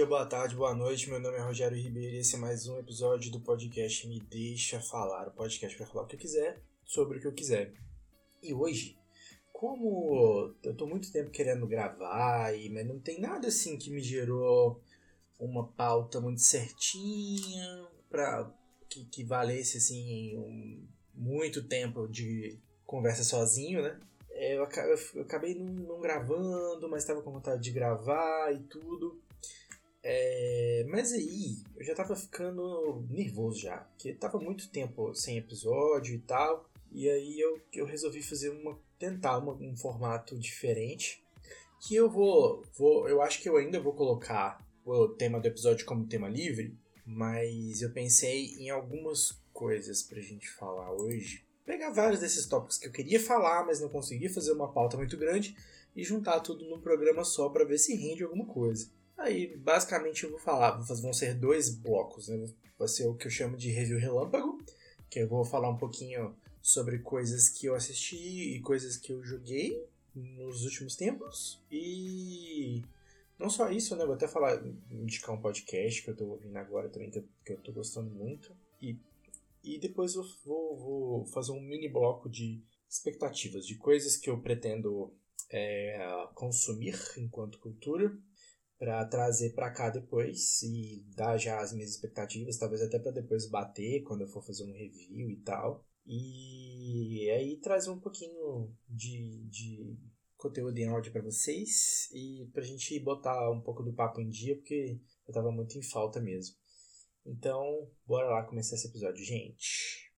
dia, boa tarde, boa noite. Meu nome é Rogério Ribeiro e esse é mais um episódio do podcast Me Deixa Falar. O podcast para falar o que eu quiser, sobre o que eu quiser. E hoje, como eu tô muito tempo querendo gravar, e, mas não tem nada assim que me gerou uma pauta muito certinha para que, que valesse assim um, muito tempo de conversa sozinho, né? É, eu, acabei não gravando, mas estava com vontade de gravar e tudo. É, mas aí, eu já tava ficando nervoso já, porque tava muito tempo sem episódio e tal. E aí eu, eu resolvi fazer uma. tentar uma, um formato diferente. Que eu vou, vou. Eu acho que eu ainda vou colocar o tema do episódio como tema livre. Mas eu pensei em algumas coisas pra gente falar hoje pegar vários desses tópicos que eu queria falar, mas não consegui fazer uma pauta muito grande e juntar tudo num programa só para ver se rende alguma coisa. Aí, basicamente, eu vou falar, vão ser dois blocos, né? Vai ser o que eu chamo de review relâmpago, que eu vou falar um pouquinho sobre coisas que eu assisti e coisas que eu joguei nos últimos tempos. E não só isso, né? Vou até falar, indicar um podcast que eu tô ouvindo agora também, que eu, eu tô gostando muito. E e depois eu vou, vou fazer um mini bloco de expectativas, de coisas que eu pretendo é, consumir enquanto cultura para trazer para cá depois e dar já as minhas expectativas, talvez até para depois bater quando eu for fazer um review e tal. E aí trazer um pouquinho de, de conteúdo em áudio para vocês e para a gente botar um pouco do papo em dia, porque eu tava muito em falta mesmo. Então, bora lá começar esse episódio, gente.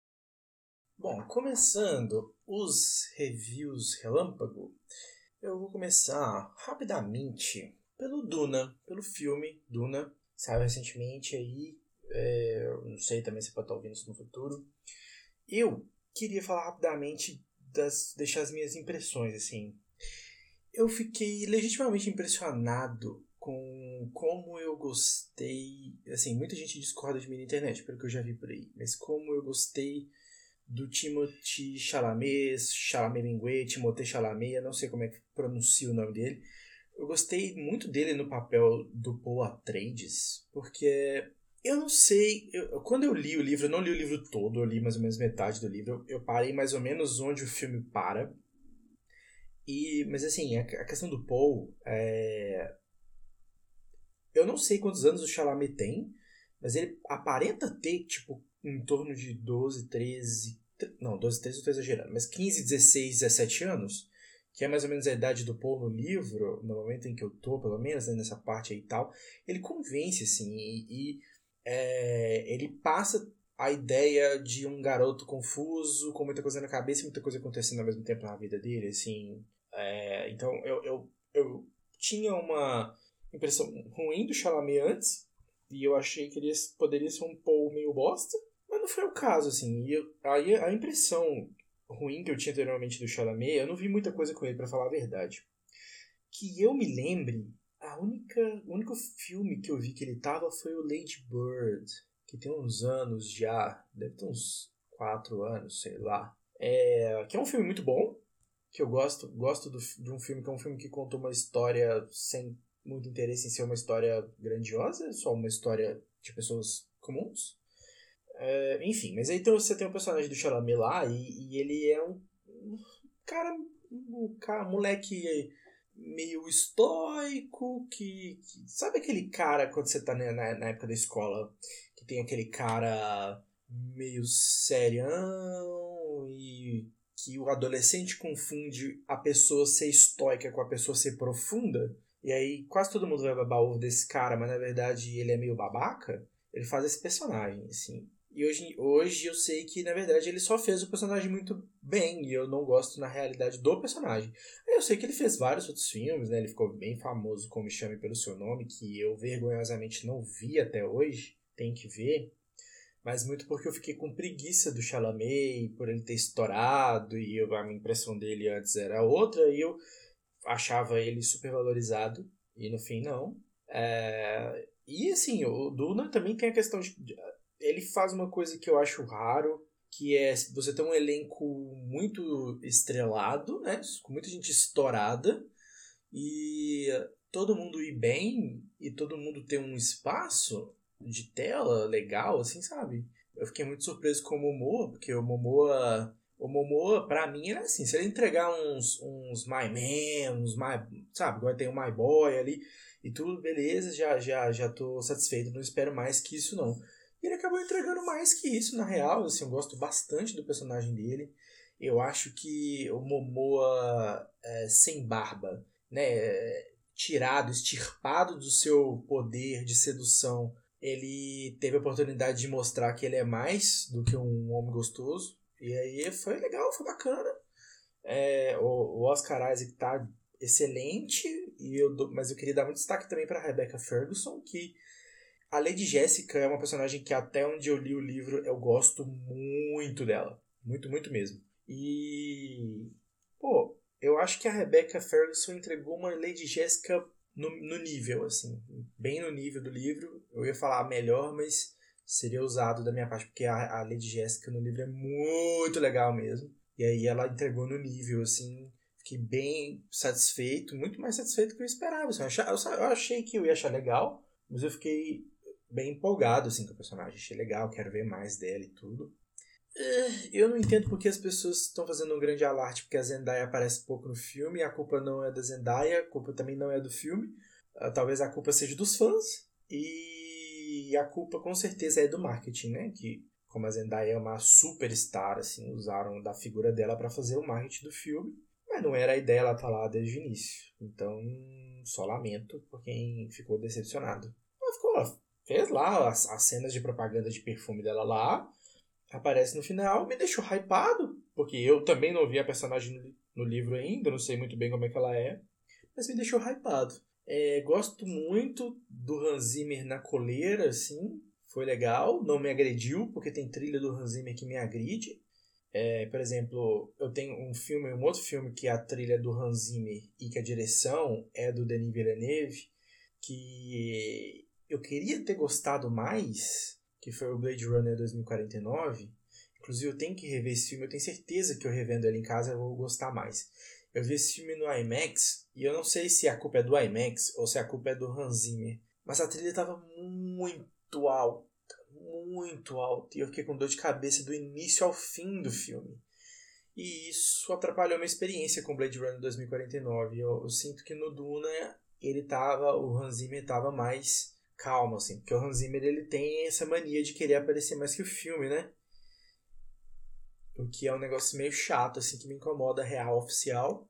Bom, começando os reviews relâmpago, eu vou começar rapidamente pelo Duna, pelo filme Duna, saiu recentemente aí, é, não sei também se pode estar ouvindo isso no futuro. Eu queria falar rapidamente das deixar as minhas impressões assim. Eu fiquei legitimamente impressionado com como eu gostei. Assim, muita gente discorda de mim na internet, pelo que eu já vi por aí, mas como eu gostei do Timothy Chalamet, Chalamet Mingue, Timothée Chalamet, eu não sei como é que pronuncia o nome dele. Eu gostei muito dele no papel do Paul Atreides, porque eu não sei, eu, quando eu li o livro, eu não li o livro todo, eu li mais ou menos metade do livro, eu, parei mais ou menos onde o filme para. E, mas assim, a, a questão do Paul, é, eu não sei quantos anos o Chalamet tem, mas ele aparenta ter, tipo, em torno de 12, 13. Não, 12, 13 eu tô exagerando, mas 15, 16, 17 anos, que é mais ou menos a idade do Paul no livro, no momento em que eu tô, pelo menos, né, nessa parte aí e tal. Ele convence, assim, e, e é, ele passa a ideia de um garoto confuso, com muita coisa na cabeça e muita coisa acontecendo ao mesmo tempo na vida dele, assim. É, então eu, eu, eu tinha uma impressão ruim do Chalamet antes, e eu achei que ele poderia ser um Paul meio bosta, mas não foi o caso, assim. E eu, aí a impressão ruim que eu tinha anteriormente do Chalamet, eu não vi muita coisa com ele, para falar a verdade. Que eu me lembre, a única, o único filme que eu vi que ele tava foi o Lady Bird, que tem uns anos já, deve ter uns quatro anos, sei lá. É, que é um filme muito bom, que eu gosto, gosto do, de um filme que é um filme que conta uma história sem muito interesse em ser uma história grandiosa, só uma história de pessoas comuns. É, enfim, mas aí então você tem o personagem do Chalamet lá e, e ele é um, um cara, um cara, moleque meio estoico, que, que, Sabe aquele cara quando você tá na, na, época da escola, que tem aquele cara meio serião e que o adolescente confunde a pessoa ser estoica com a pessoa ser profunda? E aí quase todo mundo vai babar ovo desse cara, mas na verdade ele é meio babaca. Ele faz esse personagem, assim. E hoje, hoje eu sei que, na verdade, ele só fez o personagem muito bem. E eu não gosto, na realidade, do personagem. Eu sei que ele fez vários outros filmes, né? Ele ficou bem famoso com Me Chame Pelo Seu Nome, que eu vergonhosamente não vi até hoje. Tem que ver. Mas muito porque eu fiquei com preguiça do Chalamet, por ele ter estourado. E eu, a minha impressão dele antes era outra. E eu achava ele super valorizado e no fim não. É, e assim, o Duna também tem a questão de. Ele faz uma coisa que eu acho raro, que é você ter um elenco muito estrelado, né? Com muita gente estourada. e todo mundo ir bem e todo mundo ter um espaço de tela legal, assim, sabe? Eu fiquei muito surpreso com o Momoa, porque o Momoa o Momoa, pra mim, era assim, se ele entregar uns, uns My Man, uns My, sabe, agora tem o My Boy ali e tudo, beleza, já, já, já tô satisfeito, não espero mais que isso não. Ele acabou entregando mais que isso, na real, assim, eu gosto bastante do personagem dele. Eu acho que o Momoa é, sem barba, né, tirado, extirpado do seu poder de sedução, ele teve a oportunidade de mostrar que ele é mais do que um homem gostoso, e aí foi legal, foi bacana. É, o, Oscar Isaac tá excelente, e eu mas eu queria dar muito destaque também para Rebecca Ferguson, que a Lady Jessica é uma personagem que até onde eu li o livro eu gosto muito dela. Muito, muito mesmo. E. Pô, eu acho que a Rebecca Ferguson entregou uma Lady Jessica no, no nível, assim. Bem no nível do livro. Eu ia falar melhor, mas seria usado da minha parte, porque a, a Lady Jessica no livro é muito legal mesmo. E aí ela entregou no nível, assim, fiquei bem satisfeito, muito mais satisfeito do que eu esperava. Assim, eu, eu achei que eu ia achar legal, mas eu fiquei bem empolgado assim, com o personagem. Achei legal, quero ver mais dela e tudo. É, eu não entendo porque as pessoas estão fazendo um grande alarde porque a Zendaya aparece pouco no filme. A culpa não é da Zendaya, a culpa também não é do filme. Ah, talvez a culpa seja dos fãs. E a culpa com certeza é do marketing, né? Que como a Zendaya é uma superstar, assim, usaram da figura dela para fazer o marketing do filme. Mas não era a ideia ela estar tá lá desde o início. Então, só lamento por quem ficou decepcionado. Ela ficou, fez lá as, as cenas de propaganda de perfume dela lá, aparece no final, me deixou hypado, porque eu também não vi a personagem no, no livro ainda, não sei muito bem como é que ela é, mas me deixou hypado. É, gosto muito do Hans Zimmer na coleira, assim. Foi legal, não me agrediu, porque tem trilha do Hans Zimmer que me agride. É, por exemplo, eu tenho um filme, um outro filme que é a trilha do Hans Zimmer e que a direção é do Denis Villeneuve, que eu queria ter gostado mais, que foi o Blade Runner 2049. Inclusive, eu tenho que rever esse filme, eu tenho certeza que eu revendo ele em casa eu vou gostar mais. Eu vi esse filme no IMAX e eu não sei se a culpa é do IMAX ou se a culpa é do Hans Zimmer, mas a trilha estava muito alta, muito alta, e eu fiquei com dor de cabeça do início ao fim do filme. E isso atrapalhou minha experiência com Blade Runner 2049. Eu, eu sinto que no Duna ele tava, o Hans Zimmer tava mais calmo assim, porque o Hans Zimmer ele tem essa mania de querer aparecer mais que o filme, né? O que é um negócio meio chato, assim, que me incomoda real oficial.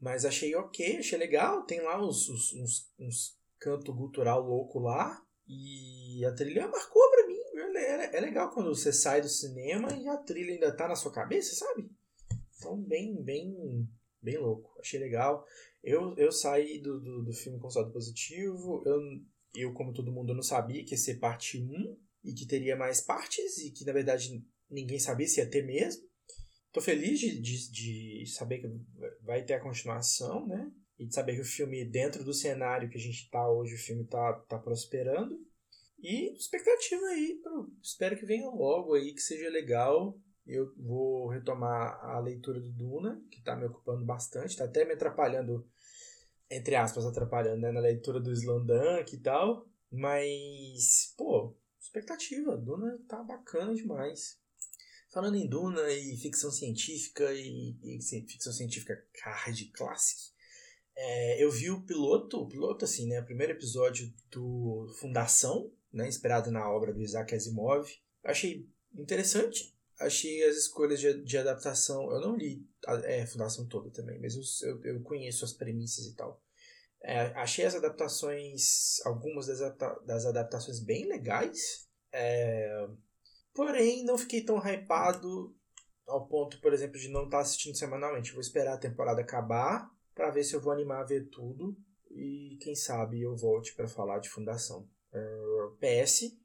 Mas achei ok, achei legal. Tem lá uns, uns, uns, uns canto gutural louco lá. E a trilha marcou pra mim. É, é legal quando você sai do cinema e a trilha ainda tá na sua cabeça, sabe? Então, bem, bem, bem louco. Achei legal. Eu, eu saí do, do, do filme com saldo positivo. Eu, eu, como todo mundo, não sabia que ia ser parte 1 e que teria mais partes e que, na verdade, ninguém sabia se ia ter mesmo. Tô feliz de, de, de saber que vai ter a continuação, né? E de saber que o filme, dentro do cenário que a gente tá hoje, o filme tá, tá prosperando. E expectativa aí, pro, espero que venha logo aí, que seja legal. Eu vou retomar a leitura do Duna, que tá me ocupando bastante, tá até me atrapalhando, entre aspas, atrapalhando, né, na leitura do Slandank e tal. Mas, pô, expectativa, Duna tá bacana demais. Falando em Duna e ficção científica e, e ficção científica hard classic, é, eu vi o piloto, o piloto assim, né, o primeiro episódio do Fundação, né, inspirado na obra do Isaac Asimov. Achei interessante, achei as escolhas de, de adaptação, eu não li a é, Fundação toda também, mas eu, eu, eu conheço as premissas e tal. É, achei as adaptações, algumas das, das adaptações bem legais. É, Porém, não fiquei tão hypado ao ponto, por exemplo, de não estar tá assistindo semanalmente. vou esperar a temporada acabar para ver se eu vou animar a ver tudo e quem sabe eu volte para falar de Fundação. É, PS,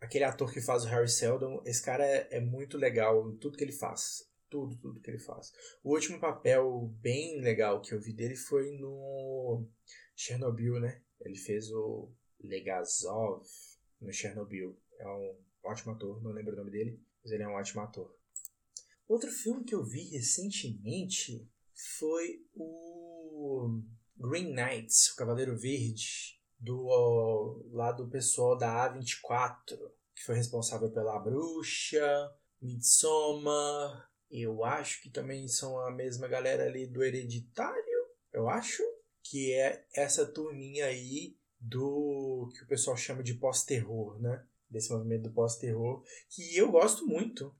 aquele ator que faz o Harry Seldon, esse cara é, é, muito legal em tudo que ele faz. Tudo, tudo que ele faz. O último papel bem legal que eu vi dele foi no Chernobyl, né? Ele fez o Legazov no Chernobyl. É um ótimo ator, não lembro o nome dele, mas ele é um ótimo ator. Outro filme que eu vi recentemente foi o Green Knights, o Cavaleiro Verde, do lá do pessoal da A24, que foi responsável pela Bruxa, Midsommar, eu acho que também são a mesma galera ali do Hereditário, eu acho, que é essa turminha aí do que o pessoal chama de pós-terror, né? Desse movimento do pós-terror, que eu gosto muito.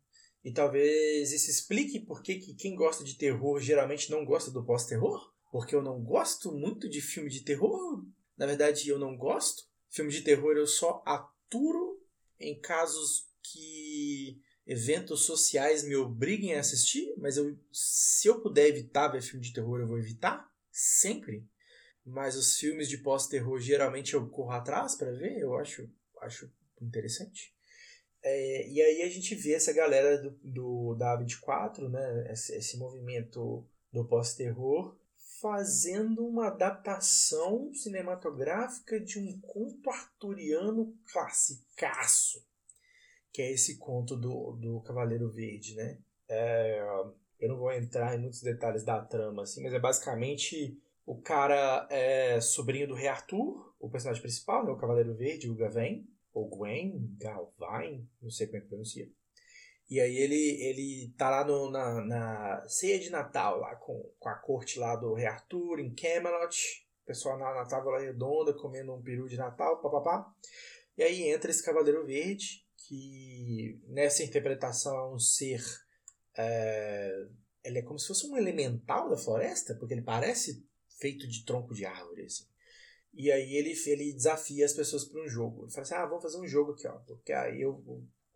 E talvez isso explique por que quem gosta de terror geralmente não gosta do pós-terror. Porque eu não gosto muito de filme de terror. Na verdade, eu não gosto. Filme de terror eu só aturo em casos que eventos sociais me obriguem a assistir, mas eu, se eu puder evitar ver filme de terror, eu vou evitar, sempre. Mas os filmes de pós-terror geralmente eu corro atrás para ver, eu acho, acho interessante. É, e aí a gente vê essa galera do, do da A24, né, esse, esse movimento do pós-terror, fazendo uma adaptação cinematográfica de um conto arturiano classicaço que é esse conto do, do Cavaleiro Verde, né? É, eu não vou entrar em muitos detalhes da trama, assim, mas é basicamente o cara é sobrinho do Rei Arthur, o personagem principal, né? O Cavaleiro Verde, o Gawain, ou Gwen, Galvain, não sei como é que pronuncia. E aí ele, ele tá lá no, na, na ceia de Natal, lá com, com a corte lá do Rei Arthur, em Camelot. O pessoal na, na tábua redonda, comendo um peru de Natal, papapá. E aí entra esse Cavaleiro Verde, que nessa interpretação é um ser. É, ele é como se fosse um elemental da floresta, porque ele parece feito de tronco de árvore. Assim. E aí ele, ele desafia as pessoas para um jogo. Ele fala assim: ah, vamos fazer um jogo aqui, ó, porque aí eu,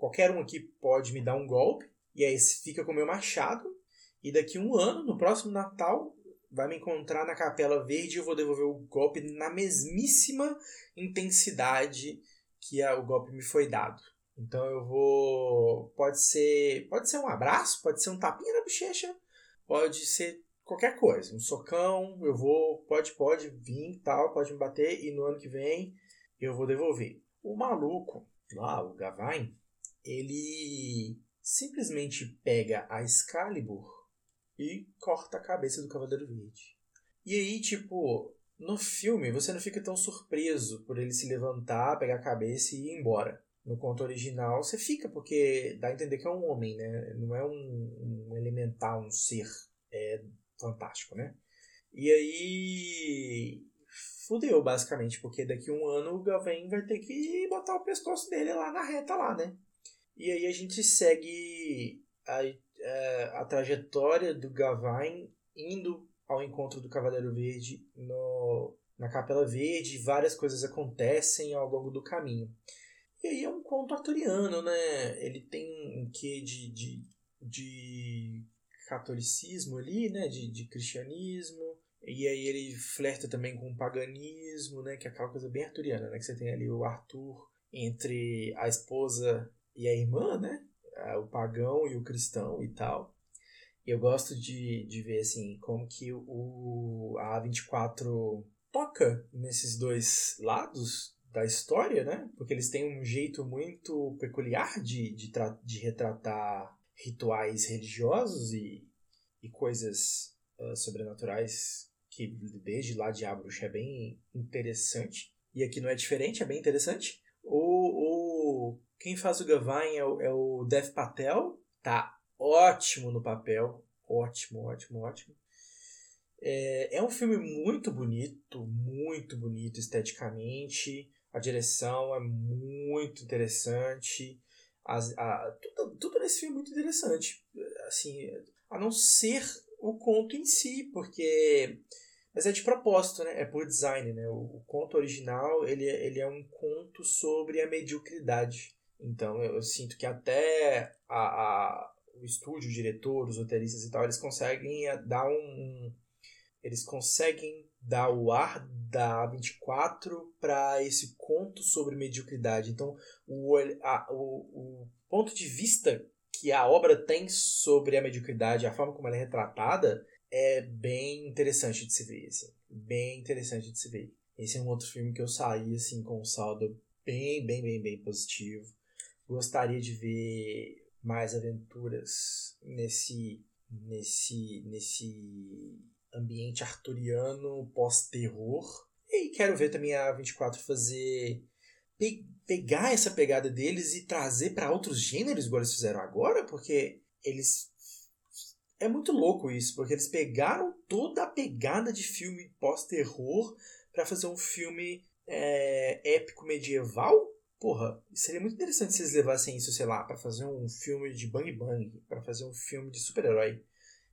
qualquer um aqui pode me dar um golpe, e aí fica com o meu machado, e daqui um ano, no próximo Natal, vai me encontrar na Capela Verde e eu vou devolver o golpe na mesmíssima intensidade que o golpe me foi dado. Então eu vou. Pode ser. Pode ser um abraço, pode ser um tapinha na bochecha, pode ser qualquer coisa. Um socão, eu vou. Pode, pode vir tal, pode me bater e no ano que vem eu vou devolver. O maluco, lá, o Gavain, ele simplesmente pega a Excalibur e corta a cabeça do Cavaleiro Verde. E aí, tipo, no filme você não fica tão surpreso por ele se levantar, pegar a cabeça e ir embora no conto original, você fica, porque dá a entender que é um homem, né? Não é um, um elemental, um ser é, fantástico, né? E aí fudeu, basicamente, porque daqui a um ano o Gawain vai ter que botar o pescoço dele lá na reta lá, né? E aí a gente segue a, é, a trajetória do Gawain indo ao encontro do Cavaleiro Verde no, na Capela Verde, várias coisas acontecem ao longo do caminho. E aí é um conto arturiano, né? Ele tem um quê de, de, de catolicismo ali, né? De, de cristianismo. E aí ele flerta também com o paganismo, né? Que é aquela coisa bem arturiana, né? Que você tem ali o Arthur entre a esposa e a irmã, né? O pagão e o cristão e tal. E eu gosto de, de ver, assim, como que o, a A24 toca nesses dois lados da história, né? Porque eles têm um jeito muito peculiar de, de, de retratar rituais religiosos e, e coisas uh, sobrenaturais que desde lá de A Bruxa é bem interessante. E aqui não é diferente, é bem interessante. O, o, quem faz o Gavain é o, é o Dev Patel, tá ótimo no papel, ótimo, ótimo, ótimo. É, é um filme muito bonito, muito bonito esteticamente. A direção é muito interessante. As, a, tudo, tudo nesse filme é muito interessante. Assim, a não ser o conto em si, porque. Mas é de propósito, né? É por design, né? O, o conto original, ele, ele é um conto sobre a mediocridade. Então, eu, eu sinto que até a, a, o estúdio, o diretor, os roteiristas e tal, eles conseguem eh, dar um, eles conseguem dar o ar da A24 para esse conto sobre mediocridade. Então, o, a, o, o ponto de vista que a obra tem sobre a mediocridade, a forma como ela é retratada, é bem interessante de se ver. Assim, bem interessante de se ver. Esse é um outro filme que eu saí assim, com um saldo bem, bem, bem, bem positivo. Gostaria de ver mais aventuras nesse, nesse, nesse ambiente arturiano pós-terror. E quero ver também a 24 fazer pe pegar essa pegada deles e trazer para outros gêneros, igual eles fizeram agora, porque eles é muito louco isso, porque eles pegaram toda a pegada de filme pós-terror para fazer um filme é, épico medieval. Porra, seria muito interessante se eles levassem isso, sei lá, para fazer um filme de bang bang, para fazer um filme de super-herói,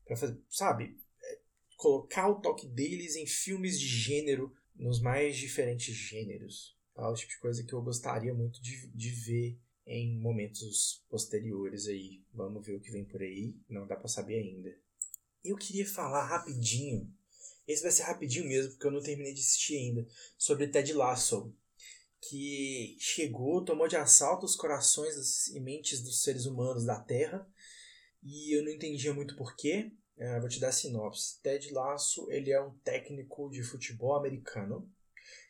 para fazer, sabe, é, colocar o toque deles em filmes de gênero, nos mais diferentes gêneros. Tá? O tipo de coisa que eu gostaria muito de, de ver em momentos posteriores aí. Vamos ver o que vem por aí, não dá para saber ainda. Eu queria falar rapidinho, esse vai ser rapidinho mesmo, porque eu não terminei de assistir ainda, sobre Ted Lasso, que chegou, tomou de assalto os corações e mentes dos seres humanos da Terra, e eu não entendia muito porquê. Uh, vou te dar a sinopse. Ted Lasso ele é um técnico de futebol americano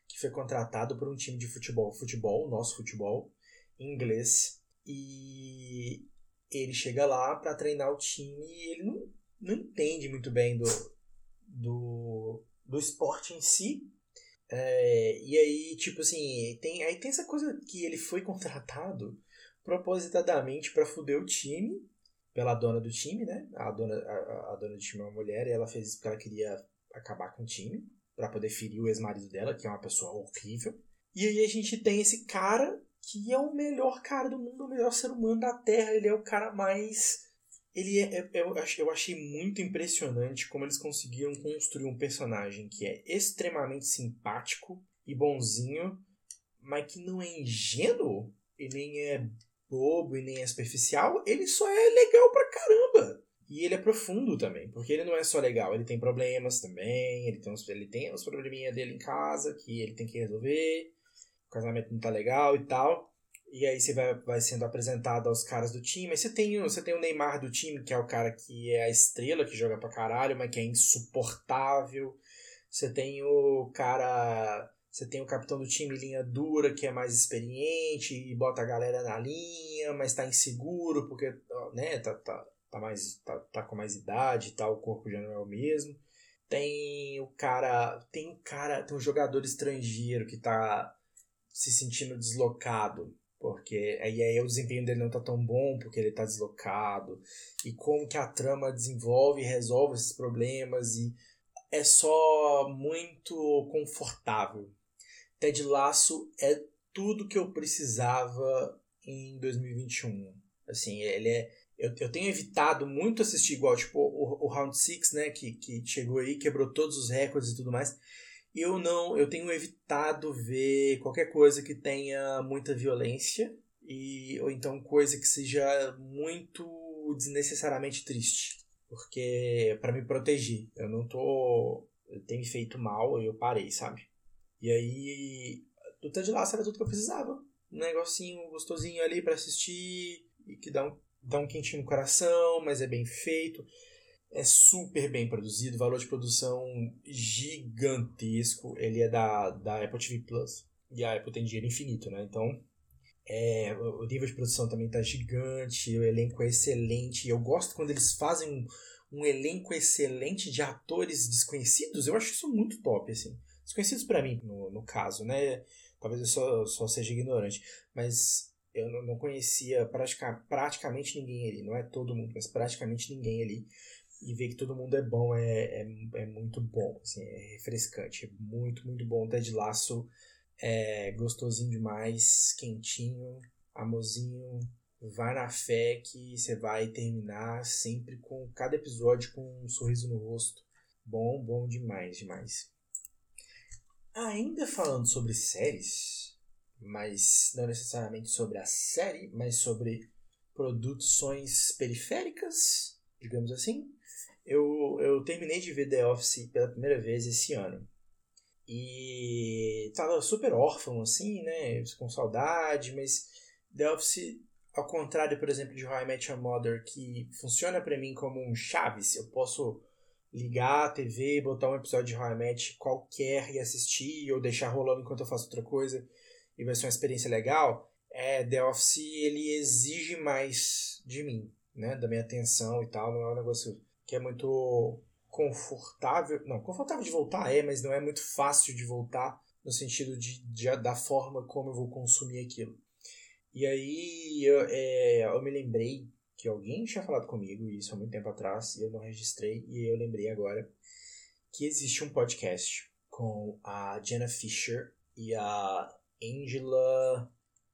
que foi contratado por um time de futebol, futebol, nosso futebol, inglês. E ele chega lá para treinar o time e ele não, não entende muito bem do, do, do esporte em si. É, e aí, tipo assim, tem, aí tem essa coisa que ele foi contratado propositadamente para fuder o time pela dona do time, né? A dona, a, a dona do time é uma mulher e ela fez isso porque ela queria acabar com o time para poder ferir o ex-marido dela, que é uma pessoa horrível. E aí a gente tem esse cara que é o melhor cara do mundo, o melhor ser humano da Terra. Ele é o cara mais. Ele é, é, eu, achei muito impressionante como eles conseguiram construir um personagem que é extremamente simpático e bonzinho, mas que não é ingênuo e nem é bobo e nem é superficial. Ele só é legal pra caramba. E ele é profundo também, porque ele não é só legal, ele tem problemas também, ele tem uns, ele tem uns probleminha dele em casa que ele tem que resolver o casamento não tá legal e tal. E aí você vai, vai sendo apresentado aos caras do time. Aí você tem, você tem o Neymar do time, que é o cara que é a estrela, que joga pra caralho, mas que é insuportável. Você tem o cara. Você tem o capitão do time linha dura, que é mais experiente e bota a galera na linha, mas tá inseguro porque né, tá, tá, tá, mais, tá, tá com mais idade e tal, o corpo já não é o mesmo. Tem o cara. Tem cara. Tem um jogador estrangeiro que tá se sentindo deslocado, porque aí, aí o desempenho dele não tá tão bom porque ele tá deslocado, e como que a trama desenvolve e resolve esses problemas, e é só muito confortável. Ted Laço é tudo que eu precisava em 2021. Assim, ele é. Eu, eu tenho evitado muito assistir igual, tipo, o, o Round 6, né? Que, que chegou aí, quebrou todos os recordes e tudo mais eu não, eu tenho evitado ver qualquer coisa que tenha muita violência e ou então coisa que seja muito desnecessariamente triste, porque para me proteger, eu não tô, eu tenho feito mal, eu parei, sabe? E aí, do Ted Lasso era tudo que eu precisava, um negocinho gostosinho ali para assistir e que dá um, dá um quentinho no coração, mas é bem feito é super bem produzido, valor de produção gigantesco. Ele é da, da Apple TV Plus. E a Apple tem dinheiro infinito, né? Então, é, o nível de produção também tá gigante, o elenco é excelente. Eu gosto quando eles fazem um, um elenco excelente de atores desconhecidos. Eu acho isso muito top, assim. Desconhecidos para mim, no, no caso, né? Talvez eu só, só seja ignorante. Mas eu não, conhecia pratica, praticamente ninguém ali. Não é todo mundo, mas praticamente ninguém ali e ver que todo mundo é bom é, é, é muito bom, assim, é refrescante, é muito, muito bom. Ted Laço é gostosinho demais, quentinho, amorzinho, vai na fé que você vai terminar sempre com cada episódio com um sorriso no rosto. Bom, bom demais, demais. Ainda falando sobre séries, mas não necessariamente sobre a série, mas sobre produções periféricas, digamos assim eu, eu terminei de ver The Office pela primeira vez esse ano. E tava super órfão, assim, né? Com saudade, mas The Office, ao contrário, por exemplo, de How I Met Your Mother, que funciona para mim como um Chaves, eu posso ligar a TV, botar um episódio de How I Met qualquer e assistir, ou deixar rolando enquanto eu faço outra coisa, e vai ser uma experiência legal. É, The Office, ele exige mais de mim, né? Da minha atenção e tal, não é um negócio que é muito confortável. Não, confortável de voltar é, mas não é muito fácil de voltar no sentido de, de da forma como eu vou consumir aquilo. E aí eu, é, eu me lembrei que alguém tinha falado comigo, isso há muito tempo atrás, e eu não registrei, e eu lembrei agora que existe um podcast com a Jenna Fisher e a Angela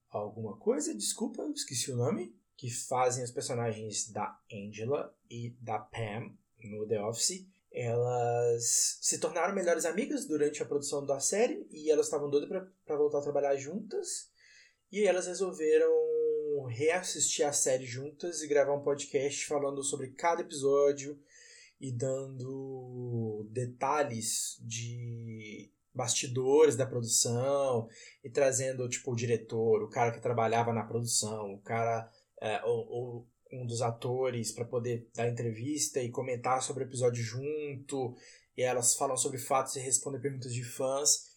alguma coisa, desculpa, esqueci o nome, que fazem os personagens da Angela e da Pam no The Office. Elas se tornaram melhores amigas durante a produção da série e elas estavam doidas para voltar a trabalhar juntas. E elas resolveram reassistir a série juntas e gravar um podcast falando sobre cada episódio e dando detalhes de bastidores da produção e trazendo tipo o diretor, o cara que trabalhava na produção, o cara é, ou, ou um dos atores para poder dar entrevista e comentar sobre o episódio junto e elas falam sobre fatos e respondem perguntas de fãs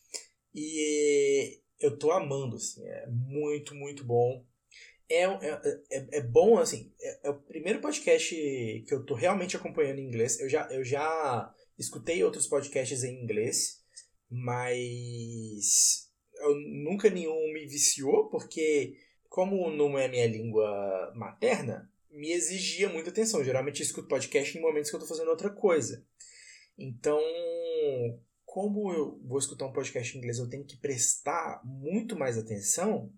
e eu tô amando assim, é muito muito bom. É, é, é, é bom, assim, é, é o primeiro podcast que eu tô realmente acompanhando em inglês. Eu já, eu já escutei outros podcasts em inglês, mas eu, nunca nenhum me viciou, porque como não é minha língua materna, me exigia muita atenção. Geralmente eu escuto podcast em momentos que eu estou fazendo outra coisa. Então, como eu vou escutar um podcast em inglês, eu tenho que prestar muito mais atenção.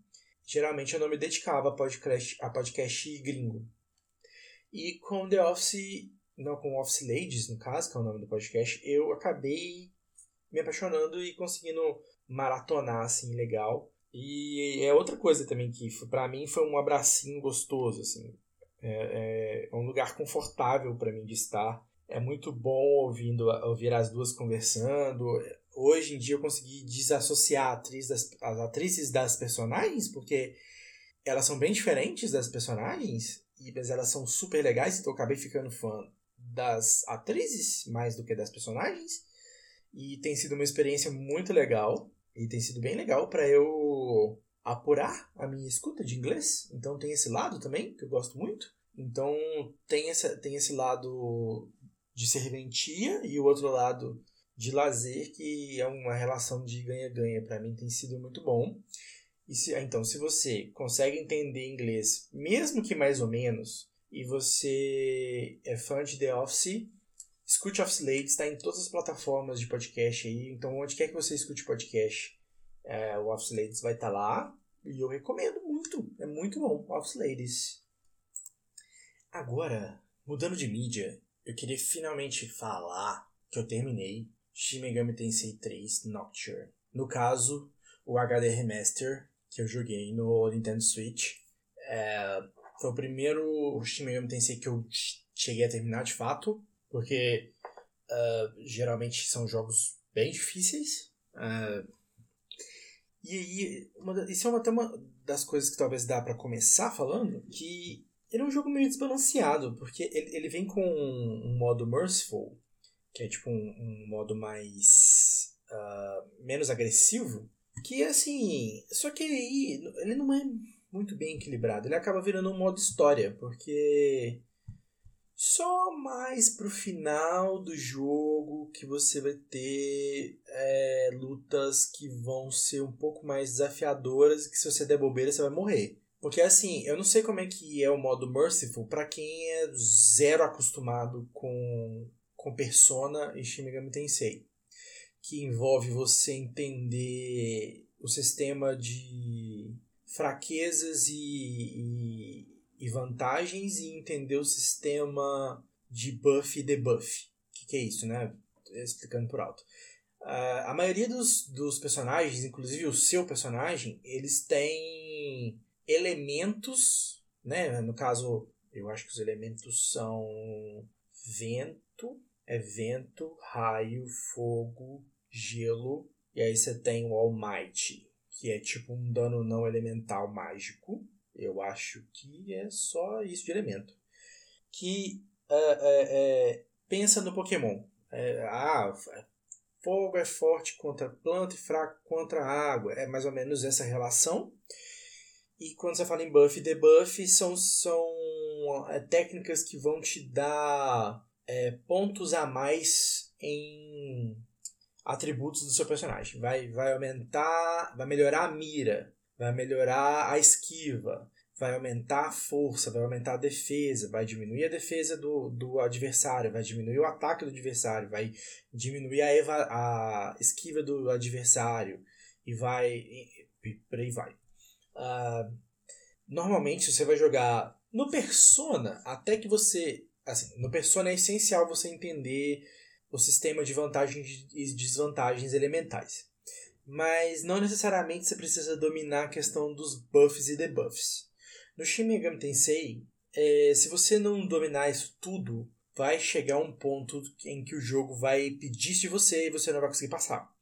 Geralmente eu não me dedicava a podcast, a podcast gringo. E com The Office, não com Office Ladies, no caso, que é o nome do podcast, eu acabei me apaixonando e conseguindo maratonar assim legal. E é outra coisa também que para mim foi um abracinho gostoso assim. É, é um lugar confortável para mim de estar. É muito bom ouvindo ouvir as duas conversando. Hoje em dia eu consegui desassociar a atriz das, as atrizes das personagens, porque elas são bem diferentes das personagens, mas elas são super legais, então eu acabei ficando fã das atrizes mais do que das personagens. E tem sido uma experiência muito legal. E tem sido bem legal para eu apurar a minha escuta de inglês. Então tem esse lado também, que eu gosto muito. Então tem, essa, tem esse lado de serventia e o outro lado de lazer, que é uma relação de ganha-ganha. Para mim tem sido muito bom. E se, então, se você consegue entender inglês, mesmo que mais ou menos, e você é fã de The Office, Escute Office Ladies, está em todas as plataformas de podcast aí. Então, onde quer que você escute podcast, é, o Office Ladies vai estar tá lá. E eu recomendo muito. É muito bom, Office Ladies. Agora, mudando de mídia, eu queria finalmente falar que eu terminei Shin Megami Tensei 3 Nocturne. No caso, o HD Remaster que eu joguei no Nintendo Switch. É, foi o primeiro Shin Megami Tensei que eu cheguei a terminar de fato. Porque uh, geralmente são jogos bem difíceis. Uh, e aí, isso é uma, até uma das coisas que talvez dá para começar falando, que ele é um jogo meio desbalanceado, porque ele, ele vem com um, um modo merciful, que é tipo um, um modo mais. Uh, menos agressivo, que assim. Só que aí ele não é muito bem equilibrado, ele acaba virando um modo história, porque só mais pro final do jogo que você vai ter é, lutas que vão ser um pouco mais desafiadoras e que se você der bobeira você vai morrer. Porque assim, eu não sei como é que é o modo Merciful para quem é zero acostumado com, com Persona e Shin Megami Tensei. Que envolve você entender o sistema de fraquezas e, e e vantagens e entender o sistema de buff e debuff. O que, que, é isso, né? Explicando por alto. Uh, a maioria dos, dos personagens, inclusive o seu personagem, eles têm elementos, né? No caso, eu acho que os elementos são vento, é vento, raio, fogo, gelo, e aí você tem o All Might, que é tipo um dano não elemental mágico. Eu acho que é só isso de elemento. Que é, é, pensa no Pokémon. É, ah, fogo é forte contra planta e fraco contra água. É mais ou menos essa relação. E quando você fala em buff e debuff, são, são é, técnicas que vão te dar é, pontos a mais em atributos do seu personagem. Vai, vai aumentar, vai melhorar a mira, vai melhorar a esquiva, vai aumentar a força, vai aumentar a defesa, vai diminuir a defesa do, do adversário, vai diminuir o ataque do adversário, vai diminuir a, eva, a esquiva do adversário e vai. E por aí vai. Uh, normalmente você vai jogar no Persona, até que você. Assim, no Persona é essencial você entender o sistema de vantagens e desvantagens elementais. Mas não necessariamente você precisa dominar a questão dos buffs e debuffs. No Shin Megami Tensei, é, se você não dominar isso tudo, vai chegar um ponto em que o jogo vai pedir de você e você não vai conseguir passar.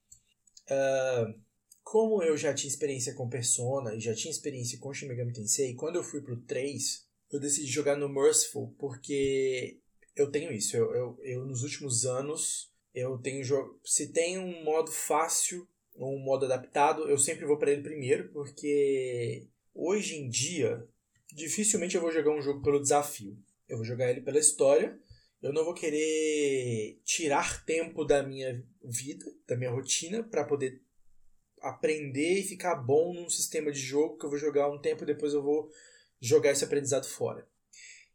Uh, como eu já tinha experiência com Persona e já tinha experiência com Shin Megami Tensei, quando eu fui pro 3, eu decidi jogar no Merciful, porque eu tenho isso. Eu, eu, eu nos últimos anos, eu tenho jogo. Se tem um modo fácil ou um modo adaptado, eu sempre vou para ele primeiro, porque hoje em dia dificilmente eu vou jogar um jogo pelo desafio. Eu vou jogar ele pela história. Eu não vou querer tirar tempo da minha vida, da minha rotina, para poder aprender e ficar bom num sistema de jogo que eu vou jogar um tempo e depois eu vou jogar esse aprendizado fora.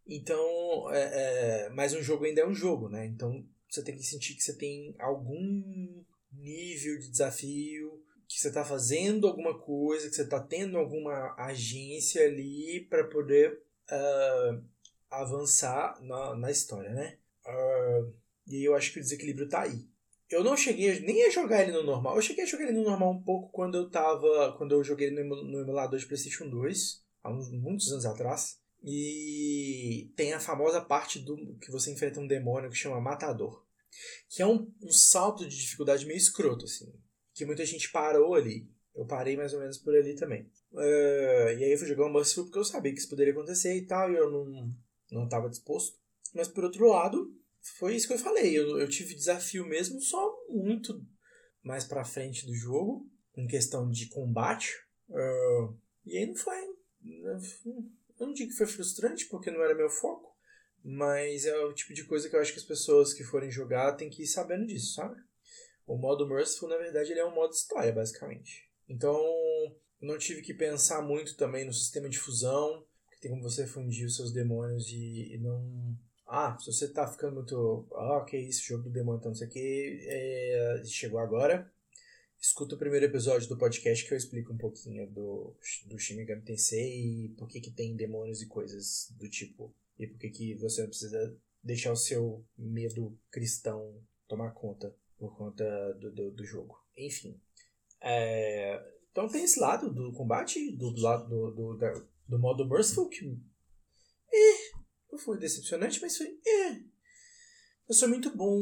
Então, é, é, mas um jogo ainda é um jogo, né? Então você tem que sentir que você tem algum nível de desafio, que você está fazendo alguma coisa, que você está tendo alguma agência ali para poder uh, avançar na, na história, né? Uh, e eu acho que o desequilíbrio está aí. Eu não cheguei nem a jogar ele no normal. Eu cheguei a jogar ele no normal um pouco quando eu tava. Quando eu joguei ele no, no emulador de Playstation 2, há uns, muitos anos atrás. E tem a famosa parte do que você enfrenta um demônio que chama Matador. Que é um, um salto de dificuldade meio escroto, assim que muita gente parou ali. Eu parei mais ou menos por ali também. Uh, e aí eu fui jogar um Merciful porque eu sabia que isso poderia acontecer e tal, e eu não, não estava disposto. Mas por outro lado, foi isso que eu falei. Eu, eu tive desafio mesmo só muito mais pra frente do jogo, em questão de combate. Uh, e aí não foi. Eu não digo que foi frustrante, porque não era meu foco. Mas é o tipo de coisa que eu acho que as pessoas que forem jogar têm que ir sabendo disso, sabe? O modo Merciful, na verdade, ele é um modo história, basicamente. Então, não tive que pensar muito também no sistema de fusão, que tem como você fundir os seus demônios e, e não... Ah, se você tá ficando muito... Ah, ok, isso, jogo do demônio, então não sei o que, é... chegou agora. Escuta o primeiro episódio do podcast que eu explico um pouquinho do, do Shin Megami Tensei e por que, que tem demônios e coisas do tipo. E por que, que você não precisa deixar o seu medo cristão tomar conta por conta do, do, do jogo. Enfim. É, então tem esse lado do combate, do lado do, do, do modo Merciful, que. É, não foi decepcionante, mas foi. É. Eu sou muito bom.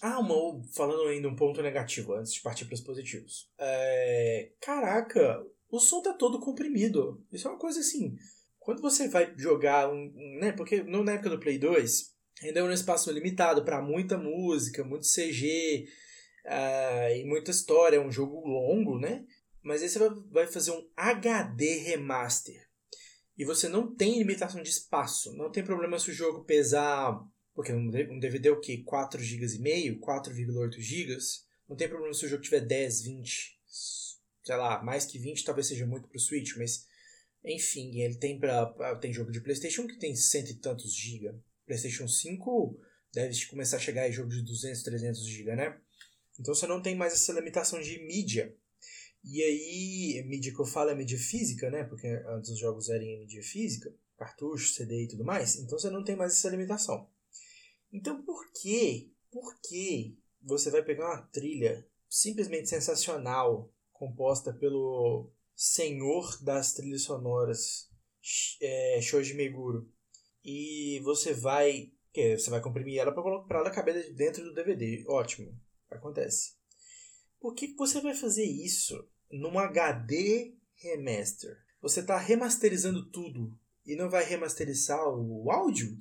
Ah, uma, falando ainda um ponto negativo antes de partir para os positivos. É, caraca, o som tá todo comprimido. Isso é uma coisa assim. Quando você vai jogar um. Né, porque na época do Play 2, ainda é um espaço limitado para muita música, muito CG uh, e muita história, é um jogo longo, né? Mas aí você vai fazer um HD remaster. E você não tem limitação de espaço. Não tem problema se o jogo pesar. Porque um DVD é o quê? 4 GB e meio? 4,8 GB? Não tem problema se o jogo tiver 10, 20. Sei lá, mais que 20 talvez seja muito pro Switch, mas. Enfim, ele tem para Tem jogo de PlayStation que tem cento e tantos GB. PlayStation 5 deve começar a chegar em jogo de 200, 300 GB, né? Então você não tem mais essa limitação de mídia. E aí, mídia que eu falo é mídia física, né? Porque antes os jogos eram em mídia física, cartucho, CD e tudo mais. Então você não tem mais essa limitação. Então por que, por que você vai pegar uma trilha simplesmente sensacional, composta pelo senhor das trilhas sonoras, é, Shoji Meguro, e você vai, que você vai comprimir ela para ela caber dentro do DVD. Ótimo. Acontece. Por que você vai fazer isso num HD remaster? Você está remasterizando tudo e não vai remasterizar o áudio?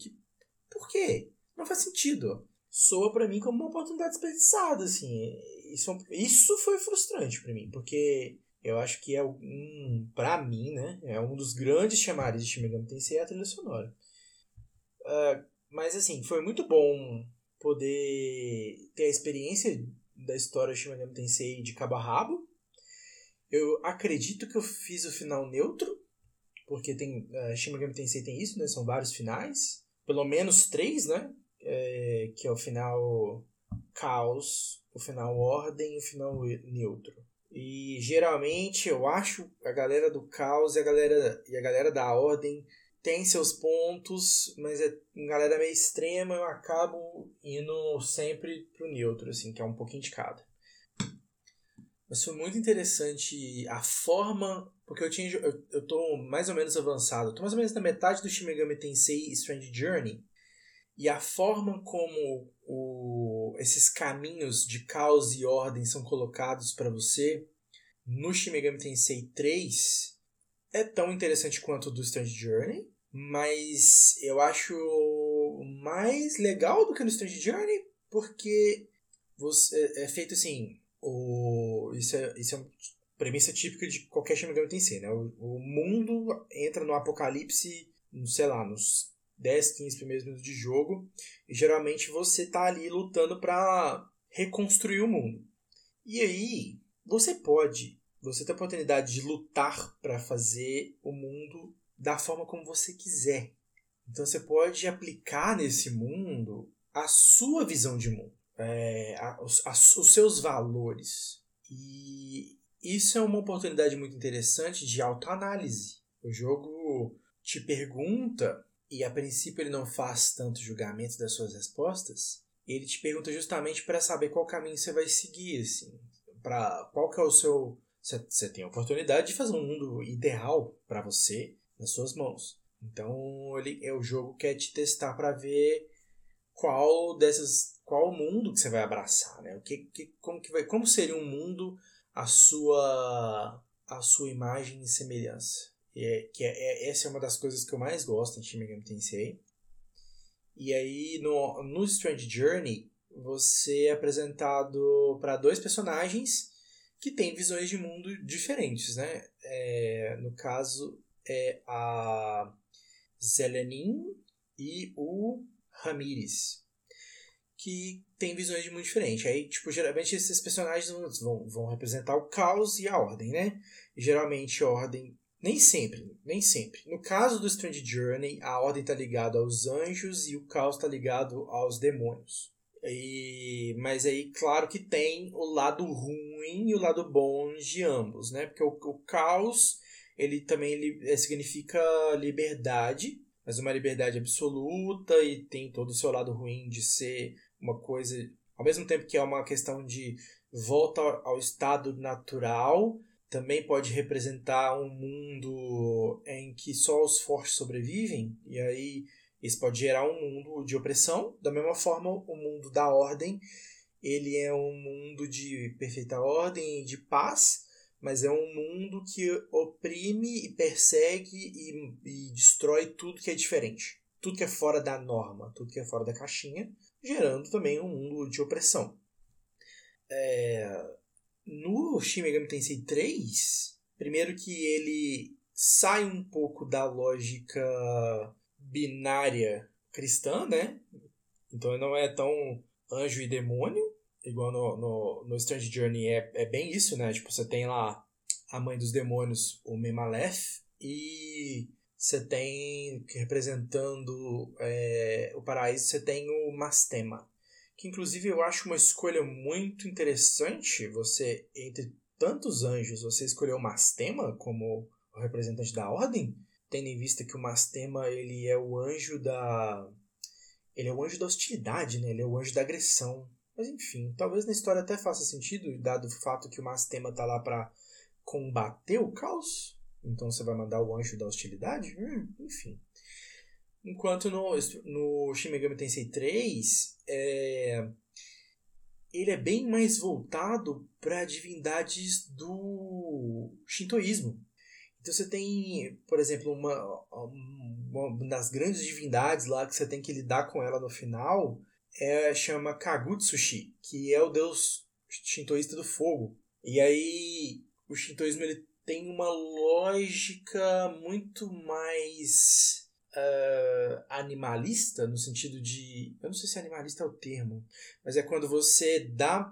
Por quê? Não faz sentido. Soa para mim como uma oportunidade desperdiçada, assim. Isso, isso foi frustrante para mim, porque eu acho que é um, para mim, né, é um dos grandes chamares de Shin Megami Tensei a trilha sonora. Uh, mas assim, foi muito bom poder ter a experiência da história Shin Megami Tensei de cabo a rabo. Eu acredito que eu fiz o final neutro, porque tem uh, Shin Megami Tensei tem isso, né? São vários finais, pelo menos três, né? É, que é o final caos, o final ordem e o final neutro. E geralmente eu acho a galera do caos e a galera, e a galera da ordem tem seus pontos, mas é uma galera meio extrema, eu acabo indo sempre pro neutro, assim, que é um pouquinho de cada. Mas foi muito interessante a forma. Porque eu tinha. Eu, eu tô mais ou menos avançado. Tô mais ou menos na metade do Shin Megami Tensei Strange Journey. E a forma como o, esses caminhos de caos e ordem são colocados para você no Shin Megami Tensei 3 é tão interessante quanto o do Strange Journey, mas eu acho mais legal do que no Strange Journey porque você é feito assim, o isso é, isso é uma premissa típica de qualquer Shin Megami Tensei, né? O, o mundo entra no apocalipse, sei lá, nos 10, 15 primeiros minutos de jogo. E geralmente você tá ali lutando para reconstruir o mundo. E aí, você pode, você tem a oportunidade de lutar para fazer o mundo da forma como você quiser. Então você pode aplicar nesse mundo a sua visão de mundo, é, a, a, os seus valores. E isso é uma oportunidade muito interessante de autoanálise. O jogo te pergunta e a princípio ele não faz tanto julgamento das suas respostas, ele te pergunta justamente para saber qual caminho você vai seguir, assim, para qual que é o seu você tem a oportunidade de fazer um mundo ideal para você nas suas mãos. Então ele é o jogo quer te testar para ver qual dessas qual mundo que você vai abraçar, né? O que, que como que vai como seria um mundo a sua a sua imagem e semelhança. É, que é, é, essa é uma das coisas que eu mais gosto em Shin Megami Tensei. E aí, no, no Strange Journey, você é apresentado para dois personagens que têm visões de mundo diferentes, né? É, no caso, é a Zelenin e o Ramires, que têm visões de mundo diferentes. Aí, tipo, geralmente esses personagens vão, vão representar o caos e a ordem, né? E, geralmente a ordem nem sempre, nem sempre. No caso do Strange Journey, a ordem está ligada aos anjos e o caos está ligado aos demônios. E, mas aí, claro que tem o lado ruim e o lado bom de ambos, né? Porque o, o caos, ele também ele, é, significa liberdade, mas uma liberdade absoluta e tem todo o seu lado ruim de ser uma coisa, ao mesmo tempo que é uma questão de volta ao estado natural, também pode representar um mundo em que só os fortes sobrevivem, e aí isso pode gerar um mundo de opressão. Da mesma forma, o mundo da ordem, ele é um mundo de perfeita ordem e de paz, mas é um mundo que oprime e persegue e, e destrói tudo que é diferente. Tudo que é fora da norma, tudo que é fora da caixinha, gerando também um mundo de opressão. É, no Shin Megami Tensei 3, primeiro que ele sai um pouco da lógica binária cristã, né? Então não é tão anjo e demônio, igual no, no, no Strange Journey é, é bem isso, né? Tipo, você tem lá a mãe dos demônios, o Memalef, e você tem, representando é, o paraíso, você tem o Mastema que inclusive eu acho uma escolha muito interessante. Você, entre tantos anjos, você escolheu o Mastema como o representante da ordem, tendo em vista que o Mastema ele é o anjo da ele é o anjo da hostilidade, né? Ele é o anjo da agressão. Mas enfim, talvez na história até faça sentido, dado o fato que o Mastema tá lá para combater o caos. Então você vai mandar o anjo da hostilidade? Hum, enfim. Enquanto no, no Shin Megami Tensei 3, é, ele é bem mais voltado para divindades do shintoísmo. Então você tem, por exemplo, uma, uma das grandes divindades lá que você tem que lidar com ela no final é chama Kagutsushi, que é o deus shintoísta do fogo. E aí o shintoísmo ele tem uma lógica muito mais uh, animalista, no sentido de. Eu não sei se animalista é o termo, mas é quando você dá.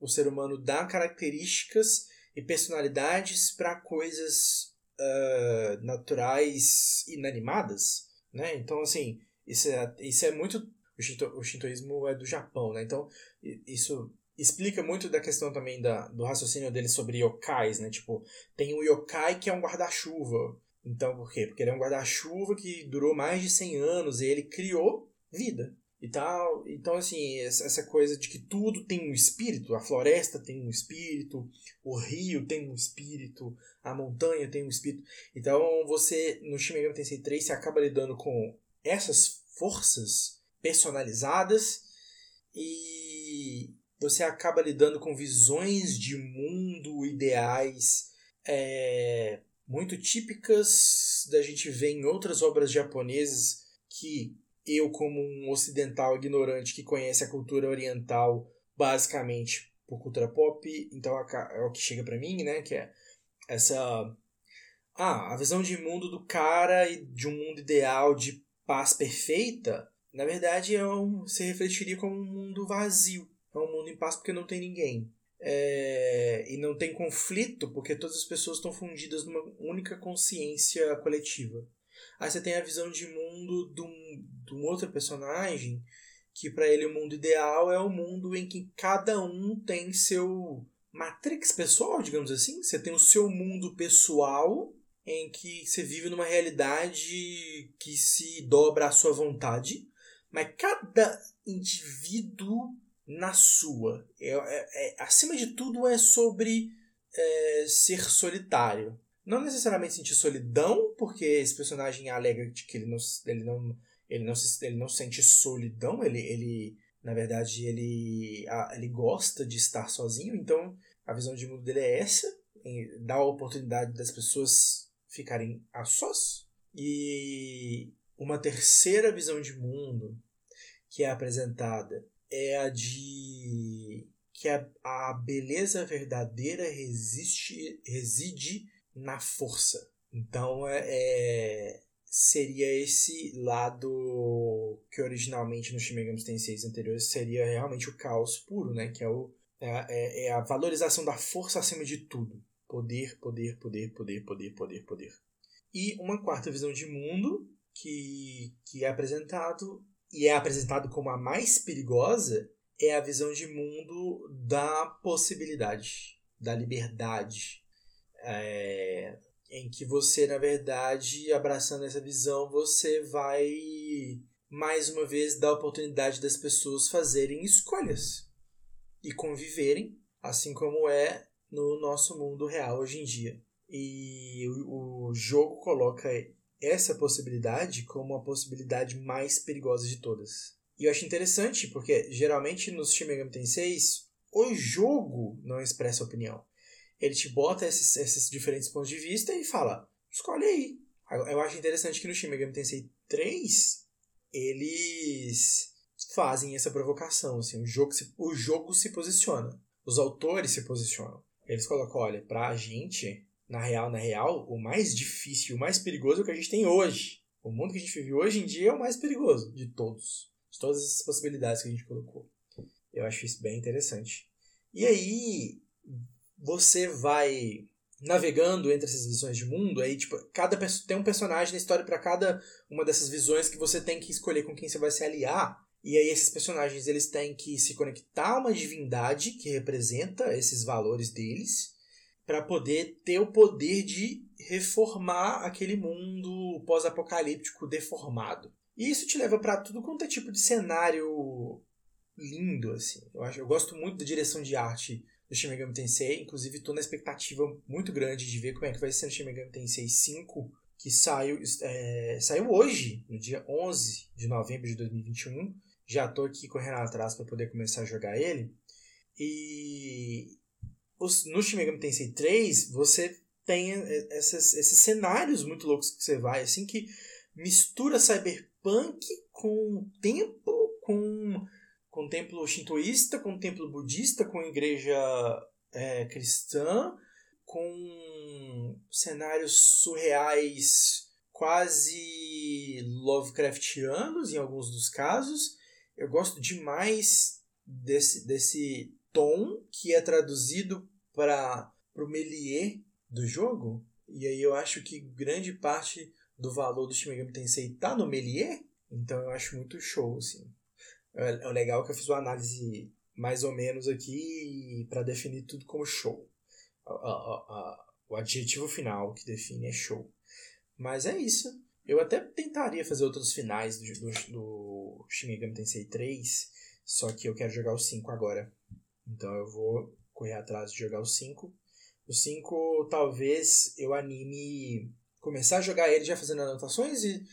O ser humano dá características e personalidades para coisas uh, naturais inanimadas, né? Então, assim, isso é, isso é muito... O, shinto, o shintoísmo é do Japão, né? Então, isso explica muito da questão também da, do raciocínio dele sobre yokais, né? Tipo, tem o yokai que é um guarda-chuva. Então, por quê? Porque ele é um guarda-chuva que durou mais de 100 anos e ele criou vida e tal. Então, assim, essa coisa de que tudo tem um espírito, a floresta tem um espírito, o rio tem um espírito, a montanha tem um espírito. Então, você, no Shin Megami Tensei 3, você acaba lidando com essas forças personalizadas e você acaba lidando com visões de mundo ideais é, muito típicas da gente ver em outras obras japonesas que eu, como um ocidental ignorante que conhece a cultura oriental basicamente por cultura pop, então é o que chega para mim, né? Que é essa. Ah, a visão de mundo do cara e de um mundo ideal de paz perfeita, na verdade, é um, se refletiria como um mundo vazio. É um mundo em paz porque não tem ninguém. É, e não tem conflito porque todas as pessoas estão fundidas numa única consciência coletiva. Aí você tem a visão de mundo de um, de um outro personagem que para ele o mundo ideal é o mundo em que cada um tem seu matrix pessoal, digamos assim. Você tem o seu mundo pessoal em que você vive numa realidade que se dobra à sua vontade, mas cada indivíduo na sua. É, é, é acima de tudo é sobre é, ser solitário. Não necessariamente sentir solidão, porque esse personagem alega que ele não, ele não, ele não, se, ele não sente solidão, ele, ele na verdade ele, ele gosta de estar sozinho, então a visão de mundo dele é essa, dá a oportunidade das pessoas ficarem a sós. E uma terceira visão de mundo que é apresentada é a de que a, a beleza verdadeira resiste, reside na força. Então é, é, seria esse lado que originalmente no Shin Megami Tensei anteriores seria realmente o caos puro, né? Que é, o, é, é, é a valorização da força acima de tudo. Poder, poder, poder, poder, poder, poder, poder. E uma quarta visão de mundo que, que é apresentado e é apresentado como a mais perigosa é a visão de mundo da possibilidade, da liberdade, é, em que você, na verdade, abraçando essa visão, você vai mais uma vez dar a oportunidade das pessoas fazerem escolhas e conviverem, assim como é no nosso mundo real hoje em dia. E o, jogo coloca essa possibilidade como a possibilidade mais perigosa de todas. E eu acho interessante, porque geralmente nos Shin Megami Tensei, o jogo não expressa opinião ele te bota esses, esses diferentes pontos de vista e fala, escolhe aí. Eu acho interessante que no Shin Megami Tensei 3, eles fazem essa provocação, assim, o jogo se, o jogo se posiciona, os autores se posicionam. Eles colocam, olha, pra gente, na real, na real, o mais difícil, o mais perigoso é o que a gente tem hoje. O mundo que a gente vive hoje em dia é o mais perigoso de todos. De todas essas possibilidades que a gente colocou. Eu acho isso bem interessante. E aí, você vai navegando entre essas visões de mundo, aí tipo, cada tem um personagem na história para cada uma dessas visões que você tem que escolher com quem você vai se aliar. E aí esses personagens eles têm que se conectar a uma divindade que representa esses valores deles para poder ter o poder de reformar aquele mundo pós-apocalíptico deformado. E isso te leva para tudo quanto é tipo de cenário lindo assim. Eu acho, eu gosto muito da direção de arte do Shin Megami Tensei. Inclusive, estou na expectativa muito grande de ver como é que vai ser o Shin Megami Tensei 5, que saiu, é, saiu hoje, no dia 11 de novembro de 2021. Já estou aqui correndo atrás para poder começar a jogar ele. E os, no Shin Megami Tensei 3, você tem essas, esses cenários muito loucos que você vai, assim, que mistura cyberpunk com tempo, com com templo shintoísta, com templo budista, com igreja é, cristã, com cenários surreais quase Lovecraftianos em alguns dos casos. Eu gosto demais desse, desse tom que é traduzido para o Melier do jogo. E aí eu acho que grande parte do valor do Shin Megami Tensei tá no Melier. Então eu acho muito show, assim. É, é legal que eu fiz uma análise mais ou menos aqui para definir tudo como show. O adjetivo final que define é show. Mas é isso. Eu até tentaria fazer outros finais do, do, do Shin Megami Tensei 3, só que eu quero jogar o 5 agora. Então eu vou correr atrás de jogar o 5. O 5 talvez eu anime começar a jogar ele já fazendo anotações e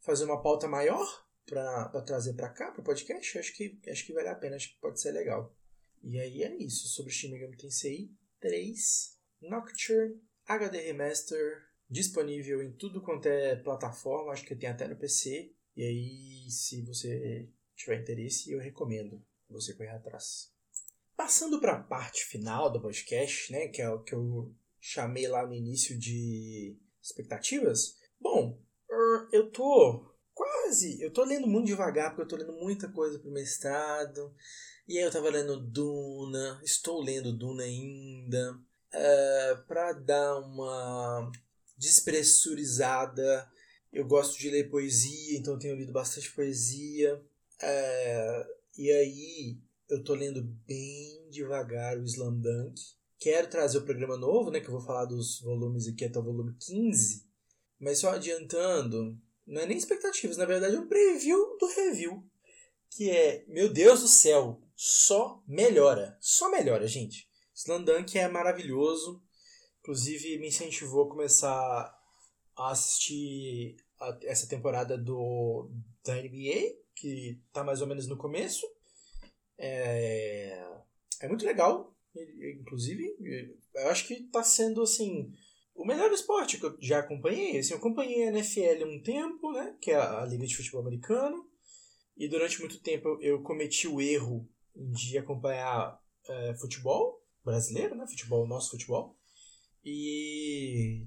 fazer uma pauta maior para trazer para cá, para o podcast. Acho que, acho que vale a pena, acho que pode ser legal. E aí é isso sobre Shin Megami Tensei 3 Nocturne HD Remaster disponível em tudo quanto é plataforma, acho que tem até no PC. E aí, se você tiver interesse, eu recomendo você correr atrás. Passando para a parte final do podcast, né, que é o que eu chamei lá no início de expectativas. Bom, eu tô quase, eu tô lendo muito devagar porque eu tô lendo muita coisa pro mestrado. E aí eu tava lendo Duna, estou lendo Duna ainda, uh, é, para dar uma despressurizada. Eu gosto de ler poesia, então tenho lido bastante poesia. É, e aí eu tô lendo bem devagar o Slam Dunk. Quero trazer o programa novo, né? Que eu vou falar dos volumes aqui até o volume 15. Mas só adiantando, não é nem expectativas, na verdade é um preview do review. Que é, meu Deus do céu, só melhora. Só melhora, gente. Slam Dunk é maravilhoso. Inclusive, me incentivou a começar a assistir a, essa temporada do, da NBA, que tá mais ou menos no começo. É, é muito legal, inclusive. Eu acho que tá sendo, assim, o melhor esporte que eu já acompanhei. Assim, eu acompanhei a NFL um tempo, né, que é a Liga de Futebol Americano. E durante muito tempo eu, eu cometi o erro de acompanhar é, futebol brasileiro, né, futebol, nosso futebol. E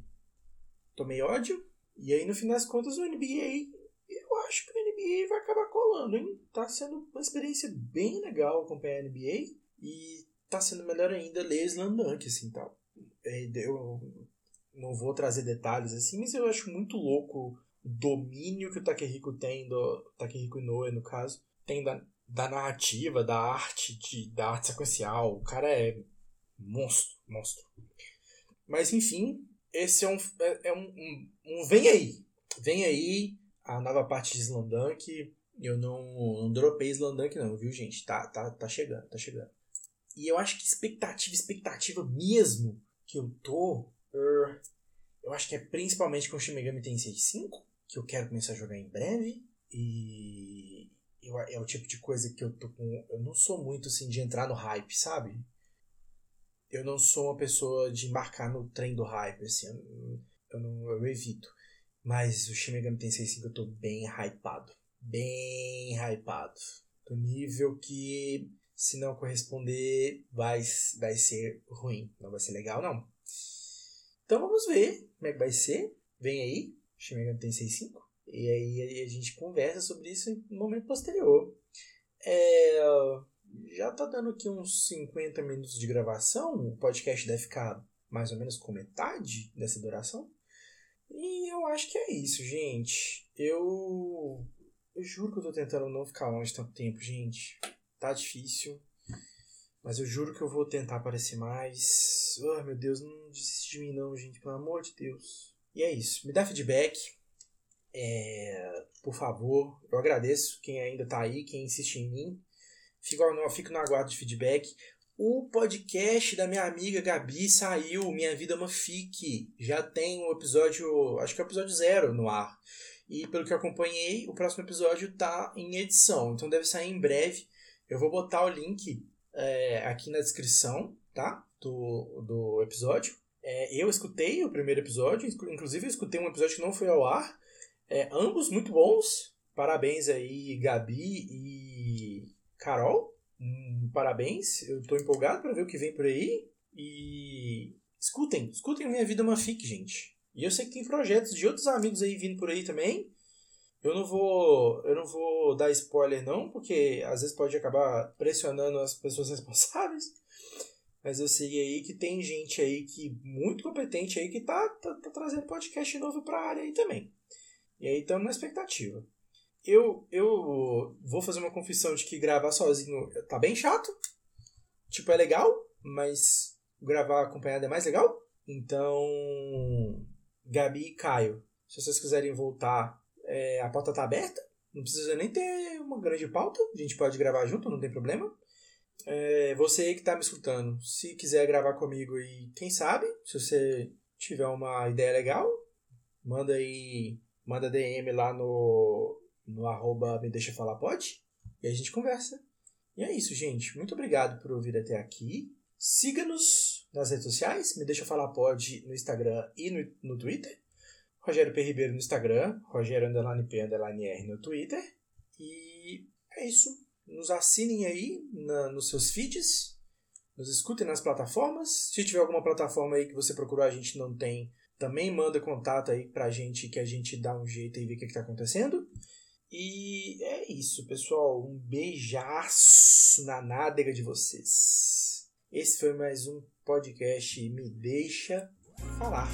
tomei ódio. E aí, no fim das contas, o NBA, eu acho que o NBA vai acabar colando, hein? Tá sendo uma experiência bem legal acompanhar a NBA. E tá sendo melhor ainda ler Slam Dunk, assim, tal. É, eu não vou trazer detalhes assim, mas eu acho muito louco o domínio que o Takehiko tem, do Takehiko Inoue, no caso, tem da, da narrativa, da arte, de, da arte sequencial. O cara é monstro, monstro. Mas enfim, esse é um, é, é um, um, um, Vem aí! Vem aí a nova parte de Slandunk. Eu não, não dropei Slandunk, não, viu, gente? Tá, tá, tá chegando, tá chegando. E eu acho que expectativa, expectativa mesmo que eu tô. Eu acho que é principalmente com o Shin Megami Tensei 5, que eu quero começar a jogar em breve. E eu, é o tipo de coisa que eu tô com. Eu não sou muito assim de entrar no hype, sabe? eu não sou uma pessoa de embarcar no trem do hype, assim, eu, eu, não, eu evito. Mas o Shin Megami Tensei 5 eu tô bem hypado. Bem hypado. Do nível que, se não corresponder, vai, vai ser ruim. Não vai ser legal, não. Então vamos ver como é que vai ser. Vem aí, Shin Megami Tensei 5. E aí a gente conversa sobre isso em um momento posterior. É já tá dando aqui uns 50 minutos de gravação. O podcast deve ficar mais ou menos com metade dessa duração. E eu acho que é isso, gente. Eu. Eu juro que eu tô tentando não ficar longe tanto tempo, gente. Tá difícil. Mas eu juro que eu vou tentar aparecer mais. Oh, meu Deus, não desiste de mim, não, gente. Pelo amor de Deus. E é isso. Me dá feedback. É, por favor, eu agradeço quem ainda tá aí, quem insiste em mim. Fico, no, fico no aguardo de feedback. O podcast da minha amiga Gabi saiu, Minha Vida é uma Fique. Já tem o episódio, acho que é o episódio zero no ar. E pelo que eu acompanhei, o próximo episódio tá em edição, então deve sair em breve. Eu vou botar o link é, aqui na descrição, tá? Do, do episódio. É, eu escutei o primeiro episódio, inclusive eu escutei um episódio que não foi ao ar. É, ambos muito bons. Parabéns aí, Gabi e Carol, um, parabéns. Eu estou empolgado para ver o que vem por aí. E escutem, escutem Minha Vida é uma Fic, gente. E eu sei que tem projetos de outros amigos aí vindo por aí também. Eu não vou, eu não vou dar spoiler não, porque às vezes pode acabar pressionando as pessoas responsáveis. Mas eu sei aí que tem gente aí que muito competente aí que tá, tá, tá trazendo podcast novo para a área aí também. E aí estamos na expectativa. Eu, eu vou fazer uma confissão de que gravar sozinho tá bem chato. Tipo, é legal, mas gravar acompanhado é mais legal. Então, Gabi e Caio, se vocês quiserem voltar, é, a pauta tá aberta. Não precisa nem ter uma grande pauta. A gente pode gravar junto, não tem problema. É, você aí que tá me escutando, se quiser gravar comigo e quem sabe, se você tiver uma ideia legal, manda aí, manda DM lá no, no arroba me deixa falar pode e a gente conversa. E é isso, gente. Muito obrigado por ouvir até aqui. Siga-nos nas redes sociais, me deixa falar pode no Instagram e no, no Twitter. Rogério P. Ribeiro no Instagram, Rogério Underline P. Underline R no Twitter. E é isso. Nos assinem aí na, nos seus feeds. Nos escutem nas plataformas. Se tiver alguma plataforma aí que você procurou a gente não tem, também manda contato aí pra gente que a gente dá um jeito e vê o que, que tá acontecendo. E é isso, pessoal. Um beijaço na nádega de vocês. Esse foi mais um podcast Me Deixa Falar.